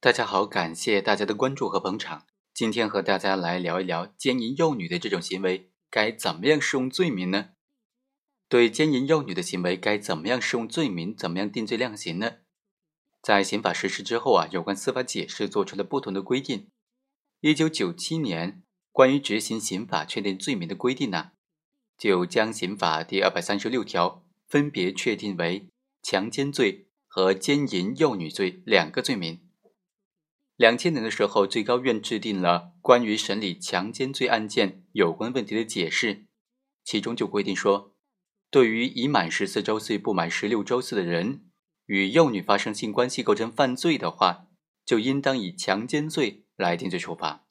大家好，感谢大家的关注和捧场。今天和大家来聊一聊奸淫幼女的这种行为该怎么样适用罪名呢？对奸淫幼女的行为该怎么样适用罪名？怎么样定罪量刑呢？在刑法实施之后啊，有关司法解释做出了不同的规定。一九九七年关于执行刑法确定罪名的规定呢，就将刑法第二百三十六条分别确定为强奸罪和奸淫幼女罪两个罪名。两千年的时候，最高院制定了关于审理强奸罪案件有关问题的解释，其中就规定说，对于已满十四周岁不满十六周岁的人与幼女发生性关系构成犯罪的话，就应当以强奸罪来定罪处罚。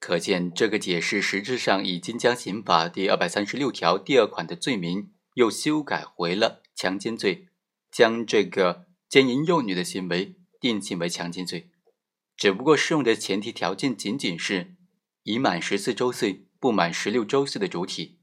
可见，这个解释实质上已经将刑法第二百三十六条第二款的罪名又修改回了强奸罪，将这个奸淫幼女的行为定性为强奸罪。只不过适用的前提条件仅仅是已满十四周岁不满十六周岁的主体。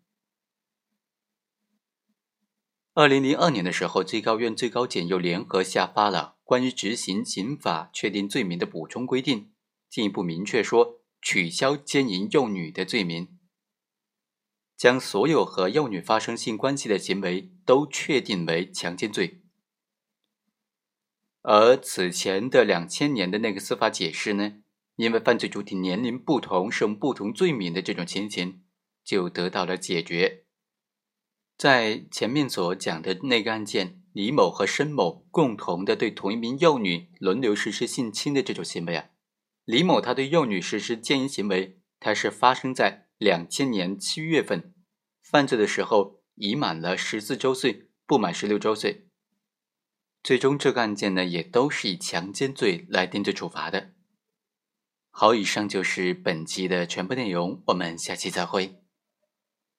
二零零二年的时候，最高院、最高检又联合下发了关于执行刑法确定罪名的补充规定，进一步明确说取消奸淫幼女的罪名，将所有和幼女发生性关系的行为都确定为强奸罪。而此前的两千年的那个司法解释呢，因为犯罪主体年龄不同，适用不同罪名的这种情形，就得到了解决。在前面所讲的那个案件，李某和申某共同的对同一名幼女轮流实施性侵的这种行为啊，李某他对幼女实施奸淫行为，他是发生在两千年七月份，犯罪的时候已满了十四周岁，不满十六周岁。最终，这个案件呢，也都是以强奸罪来定罪处罚的。好，以上就是本期的全部内容，我们下期再会。